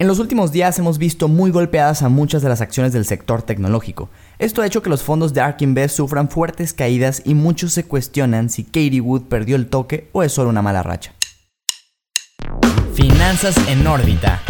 En los últimos días hemos visto muy golpeadas a muchas de las acciones del sector tecnológico. Esto ha hecho que los fondos de ARK Invest sufran fuertes caídas y muchos se cuestionan si Katie Wood perdió el toque o es solo una mala racha. Finanzas en órbita.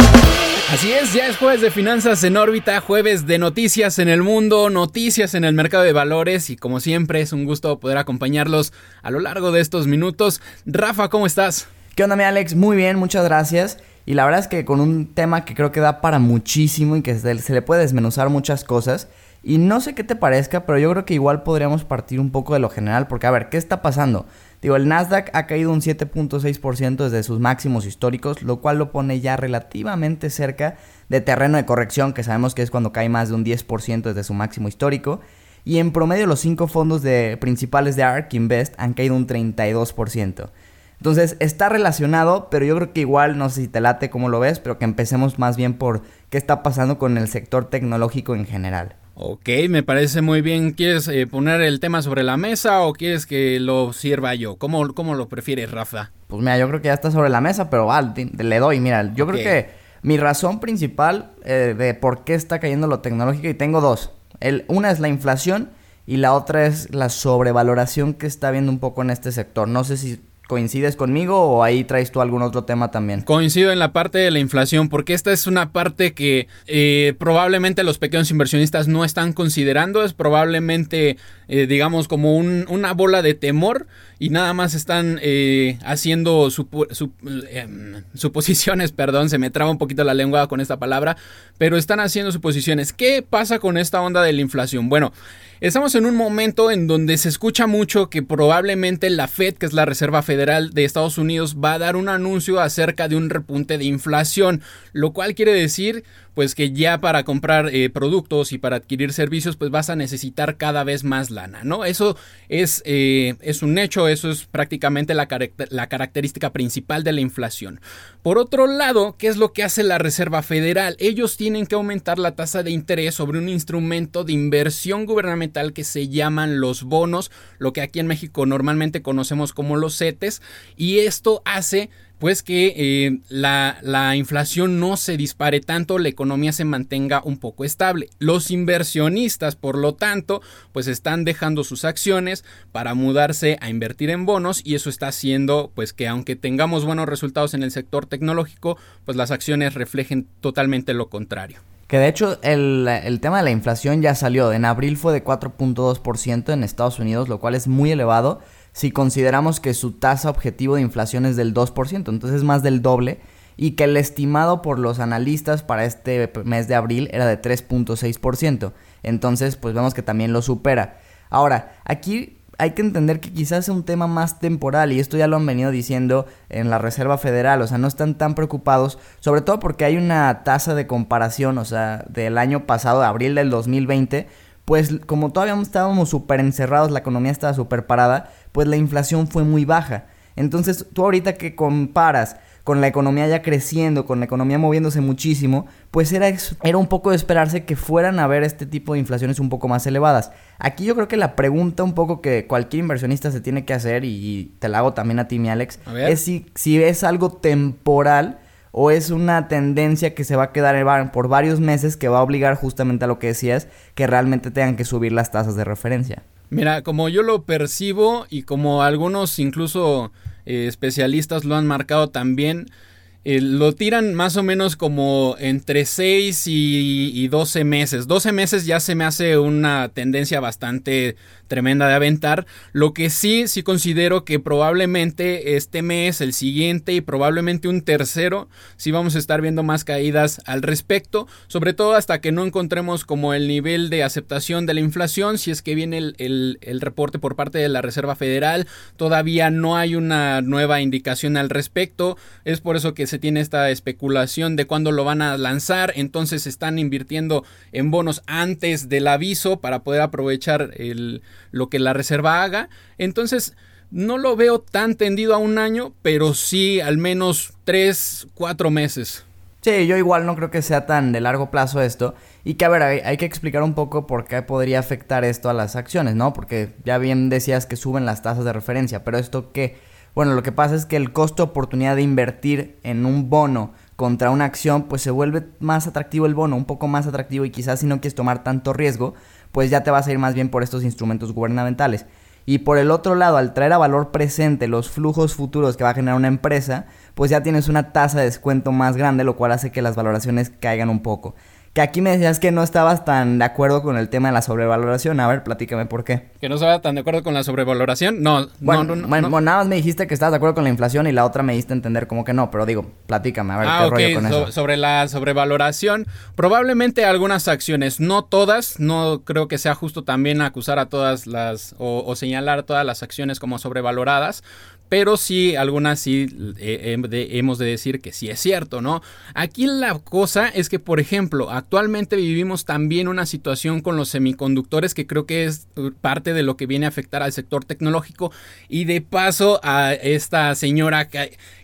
Así es, ya es jueves de Finanzas en órbita, jueves de noticias en el mundo, noticias en el mercado de valores y como siempre es un gusto poder acompañarlos a lo largo de estos minutos. Rafa, ¿cómo estás? ¿Qué onda, mi Alex? Muy bien, muchas gracias. Y la verdad es que con un tema que creo que da para muchísimo y que se, le puede desmenuzar muchas cosas. Y no sé qué te parezca, pero yo creo que igual podríamos partir un poco de lo general, porque a ver, ¿qué está pasando? Digo, el Nasdaq ha caído un 7.6% desde sus máximos históricos, lo cual lo pone ya relativamente cerca de terreno de corrección, que sabemos que es cuando cae más de un 10% desde su máximo histórico. Y en promedio los cinco fondos de, principales de ARK Invest han caído un 32%. Entonces está relacionado, pero yo creo que igual, no sé si te late como lo ves, pero que empecemos más bien por qué está pasando con el sector tecnológico en general. Ok, me parece muy bien. ¿Quieres eh, poner el tema sobre la mesa o quieres que lo sirva yo? ¿Cómo, cómo lo prefieres, Rafa? Pues mira, yo creo que ya está sobre la mesa, pero vale, le doy. Mira, yo creo que mi razón principal eh, de por qué está cayendo lo tecnológico, y tengo dos. El, una es la inflación y la otra es la sobrevaloración que está habiendo un poco en este sector. No sé si ¿Coincides conmigo o ahí traes tú algún otro tema también? Coincido en la parte de la inflación porque esta es una parte que eh, probablemente los pequeños inversionistas no están considerando. Es probablemente, eh, digamos, como una bola de temor y nada más están eh, haciendo suposiciones, perdón, se me traba un poquito la lengua con esta palabra, pero están haciendo suposiciones. ¿Qué pasa con esta onda de la inflación? Bueno, Estamos en un momento en donde se escucha mucho que probablemente la Fed, que es la Reserva Federal de Estados Unidos, va a dar un anuncio acerca de un repunte de inflación, lo cual quiere decir pues que ya para comprar eh, productos y para adquirir servicios pues vas a necesitar cada vez más lana, ¿no? Eso es, eh, es un hecho, eso es prácticamente la, la característica principal de la inflación. Por otro lado, ¿qué es lo que hace la Reserva Federal? Ellos tienen que aumentar la tasa de interés sobre un instrumento de inversión gubernamental que se llaman los bonos, lo que aquí en México normalmente conocemos como los CETES, y esto hace pues que eh, la, la, inflación no se dispare tanto, la economía se mantenga un poco estable. Los inversionistas, por lo tanto, pues están dejando sus acciones para mudarse a invertir en bonos y eso está haciendo pues que aunque tengamos buenos resultados en el sector tecnológico, pues las acciones reflejen totalmente lo contrario. Que de hecho el, el tema de la inflación ya salió. En abril fue de 4.2% en Estados Unidos, lo cual es muy elevado si consideramos que su tasa objetivo de inflación es del 2%, entonces es más del doble, y que el estimado por los analistas para este mes de abril era de 3.6%. Entonces, pues vemos que también lo supera. Ahora, aquí hay que entender que quizás es un tema más temporal y esto ya lo han venido diciendo en la Reserva Federal, o sea, no están tan preocupados, sobre todo porque hay una tasa de comparación, o sea, del año pasado, de abril del 2020, pues como todavía estábamos súper encerrados, la economía estaba súper parada, pues la inflación fue muy baja. Entonces tú ahorita que comparas con la economía ya creciendo, con la economía moviéndose muchísimo, pues era, era un poco de esperarse que fueran a ver este tipo de inflaciones un poco más elevadas. Aquí yo creo que la pregunta un poco que cualquier inversionista se tiene que hacer, y te la hago también a ti, mi Alex, es si, si es algo temporal o es una tendencia que se va a quedar por varios meses que va a obligar justamente a lo que decías, que realmente tengan que subir las tasas de referencia. Mira, como yo lo percibo y como algunos incluso eh, especialistas lo han marcado también, eh, lo tiran más o menos como entre 6 y, y, 12 meses. 12 meses ya se me hace una tendencia bastante tremenda de aventar. Lo que sí, sí considero que probablemente este mes, el siguiente y probablemente un tercero, sí vamos a estar viendo más caídas al respecto, sobre todo hasta que no encontremos como el nivel de aceptación de la inflación, si es que viene el, el reporte por parte de la Reserva Federal, todavía no hay una nueva indicación al respecto, es por eso que se tiene esta especulación de cuándo lo van a lanzar, entonces están invirtiendo en bonos antes del aviso para poder aprovechar el, lo que la reserva haga. Entonces, no lo veo tan tendido a un año, pero sí al menos tres, cuatro meses. Sí, yo igual no creo que sea tan de largo plazo esto. Y que a ver, hay, que explicar un poco por qué podría afectar esto a las acciones, ¿no? Porque ya bien decías que suben las tasas de referencia, pero esto qué? Bueno, lo que pasa es que el costo oportunidad de invertir en un bono contra una acción, pues se vuelve más atractivo el bono, un poco más atractivo y quizás si no quieres tomar tanto riesgo, pues ya te vas a ir más bien por estos instrumentos gubernamentales. Y por el otro lado, al traer a valor presente los flujos futuros que va a generar una empresa, pues ya tienes una tasa de descuento más grande, lo cual hace que las valoraciones caigan un poco. Que aquí me decías que no estabas tan de acuerdo con el tema de la sobrevaloración. A ver, platícame por qué. ¿Que no estaba tan de acuerdo con la sobrevaloración? No, bueno, no, no, bueno, nada más me dijiste que estabas de acuerdo con la inflación y la otra me diste a entender como que no, pero digo, platícame, a ver ah, qué rollo con eso. Sobre la sobrevaloración, probablemente algunas acciones, no todas, no creo que sea justo también acusar a todas las o, o señalar todas las acciones como sobrevaloradas, pero sí, algunas sí eh, hemos de decir que sí es cierto, ¿no? Aquí la cosa es que, por ejemplo, actualmente vivimos también una situación con los semiconductores que creo que es parte de lo que viene a afectar al sector tecnológico y de paso a esta señora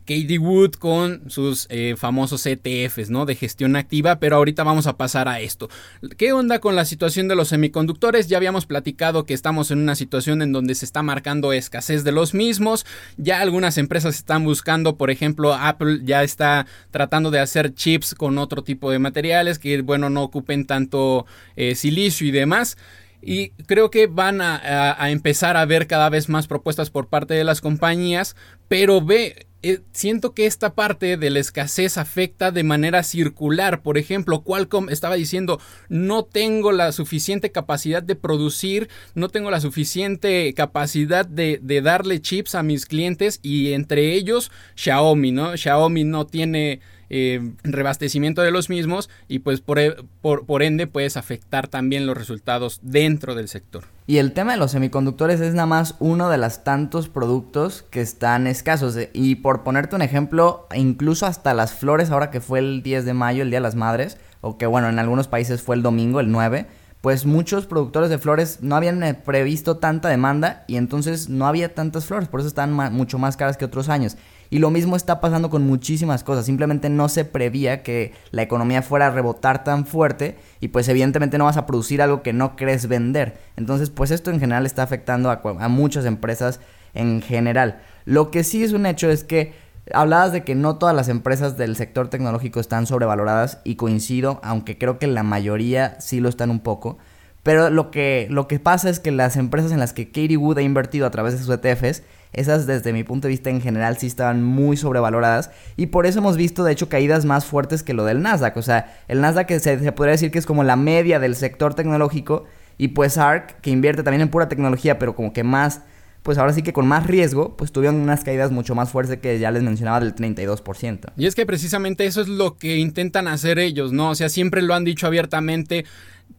Katie Wood con sus eh, famosos ETFs, ¿no? De gestión activa, pero ahorita vamos a pasar a esto. ¿Qué onda con la situación de los semiconductores? Ya habíamos platicado que estamos en una situación en donde se está marcando escasez de los mismos. Ya algunas empresas están buscando, por ejemplo, Apple ya está tratando de hacer chips con otro tipo de materiales que, bueno, no ocupen tanto eh, silicio y demás. Y creo que van a, a, empezar a ver cada vez más propuestas por parte de las compañías, pero ve, eh, siento que esta parte de la escasez afecta de manera circular. Por ejemplo, Qualcomm estaba diciendo, no tengo la suficiente capacidad de producir, no tengo la suficiente capacidad de, de darle chips a mis clientes y entre ellos Xiaomi, ¿no? Xiaomi no tiene eh, rebastecimiento de los mismos y pues e, por, por, ende puedes afectar también los resultados dentro del sector. Y el tema de los semiconductores es nada más uno de los tantos productos que están escasos. Y por ponerte un ejemplo, incluso hasta las flores, ahora que fue el 10 de mayo, el Día de las Madres, o que bueno, en algunos países fue el domingo, el 9, pues muchos productores de flores no habían eh, previsto tanta demanda y entonces no había tantas flores, por eso están mucho más caras que otros años. Y lo mismo está pasando con muchísimas cosas. Simplemente no se prevía que la economía fuera a rebotar tan fuerte y pues evidentemente no vas a producir algo que no crees vender. Entonces pues esto en general está afectando a, a muchas empresas en general. Lo que sí es un hecho es que hablabas de que no todas las empresas del sector tecnológico están sobrevaloradas y coincido, aunque creo que la mayoría sí lo están un poco. Pero lo que, lo que pasa es que las empresas en las que Katie Wood ha invertido a través de sus ETFs esas desde mi punto de vista en general sí estaban muy sobrevaloradas y por eso hemos visto de hecho caídas más fuertes que lo del Nasdaq. O sea, el Nasdaq se, se podría decir que es como la media del sector tecnológico y pues ARK, que invierte también en pura tecnología, pero como que más, pues ahora sí que con más riesgo, pues tuvieron unas caídas mucho más fuertes que ya les mencionaba del 32%. Y es que precisamente eso es lo que intentan hacer ellos, ¿no? O sea, siempre lo han dicho abiertamente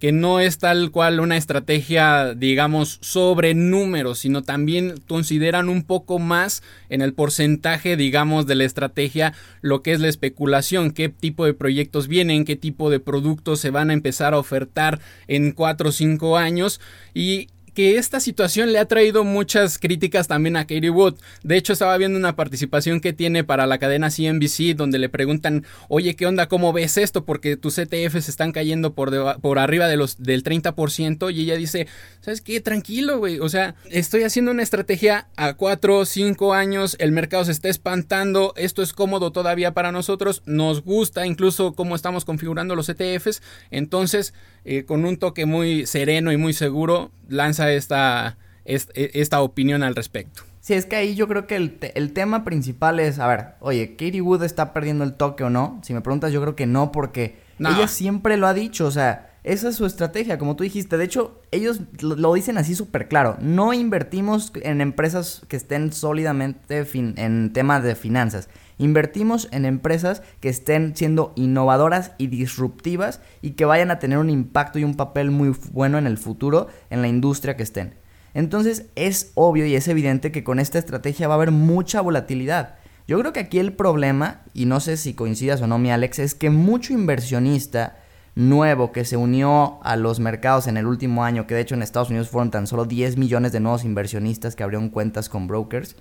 que no es tal cual una estrategia, digamos, sobre números, sino también consideran un poco más en el porcentaje, digamos, de la estrategia lo que es la especulación, qué tipo de proyectos vienen, qué tipo de productos se van a empezar a ofertar en cuatro o cinco años. Y que esta situación le ha traído muchas críticas también a Katie Wood. De hecho, estaba viendo una participación que tiene para la cadena CNBC donde le preguntan, oye, ¿qué onda? ¿Cómo ves esto? Porque tus ETFs están cayendo por, por arriba de los, del 30% y ella dice, ¿sabes qué? Tranquilo, güey. O sea, estoy haciendo una estrategia a 4 o 5 años, el mercado se está espantando, esto es cómodo todavía para nosotros, nos gusta incluso cómo estamos configurando los ETFs, entonces eh, con un toque muy sereno y muy seguro, lanza esta, e, esta, opinión al respecto. Sí, es que ahí yo creo que el, el, tema principal es, a ver, oye, Katie Wood está perdiendo el toque o no. Si me preguntas, yo creo que no, porque ella siempre lo ha dicho, o sea, esa es su estrategia, como tú dijiste. De hecho, ellos lo, dicen así súper claro. No invertimos en empresas que estén sólidamente en temas de finanzas. Invertimos en empresas que estén siendo innovadoras y disruptivas y que vayan a tener un impacto y un papel muy bueno en el futuro en la industria que estén. Entonces es obvio y es evidente que con esta estrategia va a haber mucha volatilidad. Yo creo que aquí el problema, y no sé si coincidas o no mi Alex, es que mucho inversionista nuevo que se unió a los mercados en el último año, que de hecho en Estados Unidos fueron tan solo 10 millones de nuevos inversionistas que abrieron cuentas con brokers,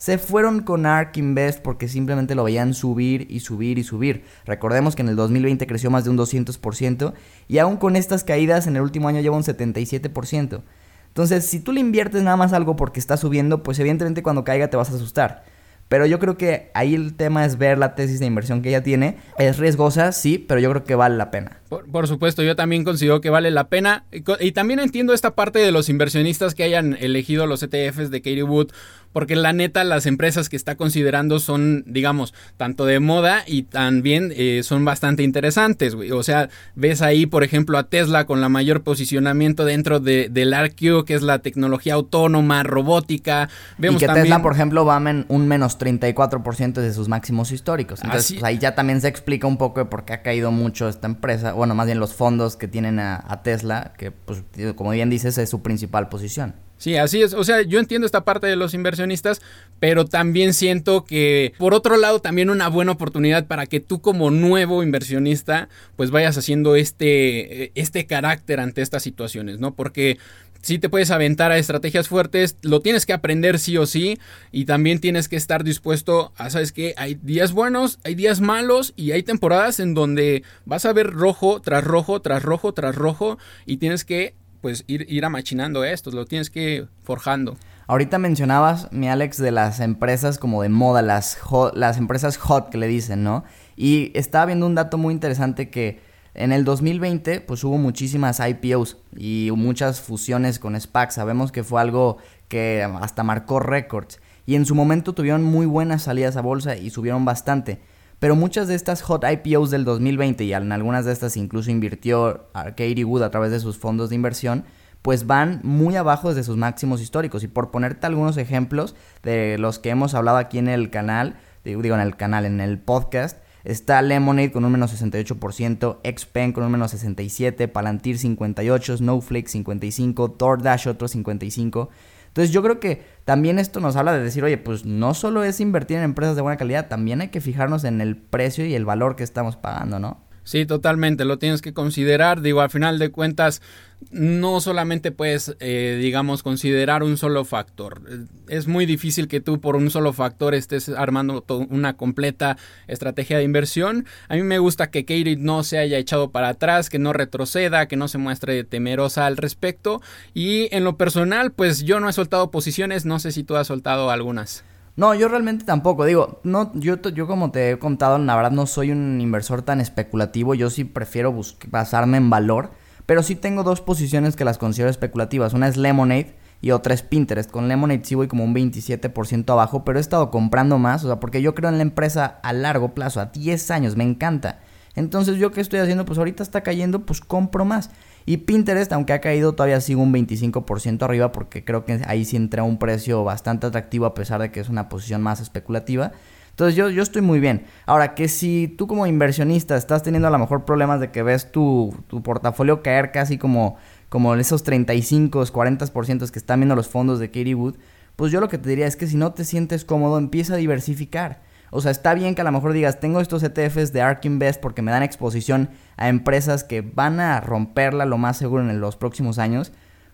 se fueron con ARK Invest porque simplemente lo veían subir y subir y subir. Recordemos que en el 2020 creció más de un 200% y aún con estas caídas en el último año lleva un 77%. Entonces, si tú le inviertes nada más algo porque está subiendo, pues evidentemente cuando caiga te vas a asustar. Pero yo creo que ahí el tema es ver la tesis de inversión que ella tiene. Es riesgosa, sí, pero yo creo que vale la pena. Por, supuesto, yo también considero que vale la pena. Y, también entiendo esta parte de los inversionistas que hayan elegido los ETFs de Katie Wood porque la neta las empresas que está considerando son, digamos, tanto de moda y también eh, son bastante interesantes, güey. O sea, ves ahí, por ejemplo, a Tesla con la mayor posicionamiento dentro de, del RQ, que es la tecnología autónoma, robótica. Vemos y que Tesla, por ejemplo, va a un menos 34% de sus máximos históricos. Entonces, pues, ahí ya también se explica un poco de por qué ha caído mucho esta empresa. Bueno, más bien los fondos que tienen a, Tesla, que, pues, como bien dices, es su principal posición. Sí, así es. O sea, yo entiendo esta parte de los inversionistas, pero también siento que, por otro lado, también una buena oportunidad para que tú como nuevo inversionista, pues vayas haciendo este, este carácter ante estas situaciones, ¿no? Porque si te puedes aventar a estrategias fuertes, lo tienes que aprender sí o sí y también tienes que estar dispuesto a, sabes que hay días buenos, hay días malos y hay temporadas en donde vas a ver rojo tras rojo, tras rojo, tras rojo y tienes que pues ir, ir amachinando esto, lo tienes que forjando. Ahorita mencionabas, mi Alex, de las empresas como de moda, las, las empresas hot que le dicen, ¿no? Y estaba viendo un dato muy interesante que en el 2020 pues hubo muchísimas IPOs y muchas fusiones con SPAC. Sabemos que fue algo que hasta marcó récords. Y en su momento tuvieron muy buenas salidas a bolsa y subieron bastante. Pero muchas de estas hot IPOs del 2020 y en algunas de estas incluso invirtió Katie Wood a través de sus fondos de inversión, pues van muy abajo desde sus máximos históricos. Y por ponerte algunos ejemplos de los que hemos hablado aquí en el canal, digo en el canal, en el podcast, está Lemonade con un menos 68%, Xpen con un menos 67%, Palantir 58%, Snowflake 55%, DoorDash otro 55%. Entonces yo creo que también esto nos habla de decir, oye, pues no solo es invertir en empresas de buena calidad, también hay que fijarnos en el precio y el valor que estamos pagando, ¿no? Sí, totalmente, lo tienes que considerar. Digo, al final de cuentas, no solamente puedes, eh, digamos, considerar un solo factor. Es muy difícil que tú por un solo factor estés armando una completa estrategia de inversión. A mí me gusta que Katie no se haya echado para atrás, que no retroceda, que no se muestre temerosa al respecto. Y en lo personal, pues yo no he soltado posiciones, no sé si tú has soltado algunas. No, yo realmente tampoco. Digo, no, yo, yo como te he contado, la verdad no soy un inversor tan especulativo. Yo sí prefiero basarme en valor. Pero sí tengo dos posiciones que las considero especulativas. Una es Lemonade y otra es Pinterest. Con Lemonade sí voy como un 27% abajo, pero he estado comprando más. O sea, porque yo creo en la empresa a largo plazo, a 10 años, me encanta. Entonces, ¿yo qué estoy haciendo? Pues ahorita está cayendo, pues compro más. Y Pinterest, aunque ha caído, todavía sigue un 25% arriba porque creo que ahí sí entra un precio bastante atractivo a pesar de que es una posición más especulativa. Entonces yo, yo estoy muy bien. Ahora, que si tú como inversionista estás teniendo a lo mejor problemas de que ves tu, tu portafolio caer casi como, como esos 35, 40% que están viendo los fondos de Katie Wood, pues yo lo que te diría es que si no te sientes cómodo, empieza a diversificar. O sea, está bien que a lo mejor digas, tengo estos ETFs de ARK Invest porque me dan exposición a empresas que van a romperla lo más seguro en los próximos años.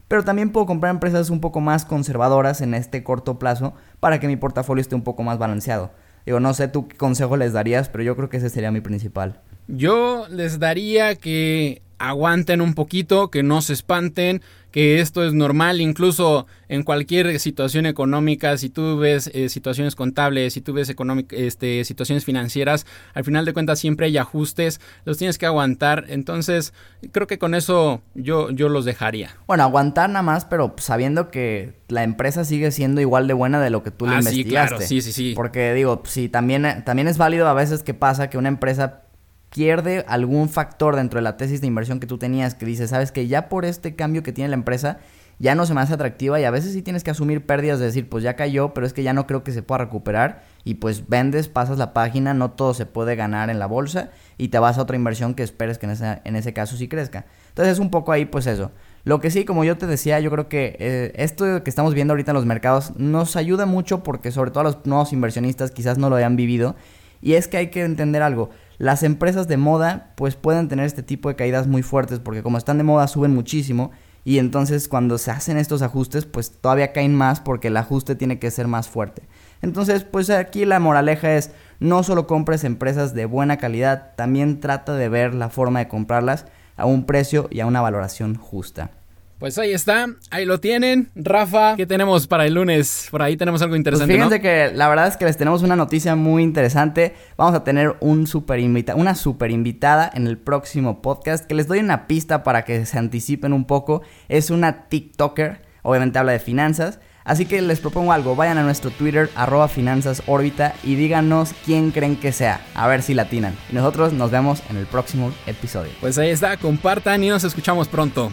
Pero también puedo comprar empresas un poco más conservadoras en este corto plazo para que mi portafolio esté un poco más balanceado. Digo, no sé tú qué consejo les darías, pero yo creo que ese sería mi principal. Yo les daría que aguanten un poquito, que no se espanten, que esto es normal, incluso en cualquier situación económica, si tú ves eh, situaciones contables, si tú ves este, situaciones financieras, al final de cuentas siempre hay ajustes, los tienes que aguantar, entonces creo que con eso yo, yo los dejaría. Bueno, aguantar nada más, pero sabiendo que la empresa sigue siendo igual de buena de lo que tú le ah, investigaste. Sí, claro, sí, sí, sí. Porque digo, sí, también, también es válido a veces que pasa que una empresa pierde algún factor dentro de la tesis de inversión que tú tenías que dice, sabes que ya por este cambio que tiene la empresa ya no se me hace atractiva y a veces sí tienes que asumir pérdidas de decir, pues ya cayó, pero es que ya no creo que se pueda recuperar y pues vendes, pasas la página, no todo se puede ganar en la bolsa y te vas a otra inversión que esperes que en ese, en ese caso sí crezca. Entonces es un poco ahí pues eso. Lo que sí, como yo te decía, yo creo que eh, esto que estamos viendo ahorita en los mercados nos ayuda mucho porque sobre todo a los nuevos inversionistas quizás no lo hayan vivido y es que hay que entender algo. Las empresas de moda pues pueden tener este tipo de caídas muy fuertes porque como están de moda suben muchísimo y entonces cuando se hacen estos ajustes pues todavía caen más porque el ajuste tiene que ser más fuerte. Entonces pues aquí la moraleja es no solo compres empresas de buena calidad, también trata de ver la forma de comprarlas a un precio y a una valoración justa. Pues ahí está, ahí lo tienen. Rafa, ¿qué tenemos para el lunes? Por ahí tenemos algo Pues interesante. fíjense ¿no? que la verdad es que les tenemos una noticia muy interesante. Vamos a tener un super invita una super invitada en el próximo podcast que les doy una pista para que se anticipen un poco. Es una TikToker, obviamente habla de finanzas. Así que les propongo algo, vayan a nuestro Twitter, arroba finanzasorbita y díganos quién creen que sea, a ver si latinan. Y nosotros nos vemos en el próximo episodio. Pues ahí está, compartan y nos escuchamos pronto.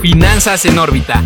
Finanzas en órbita.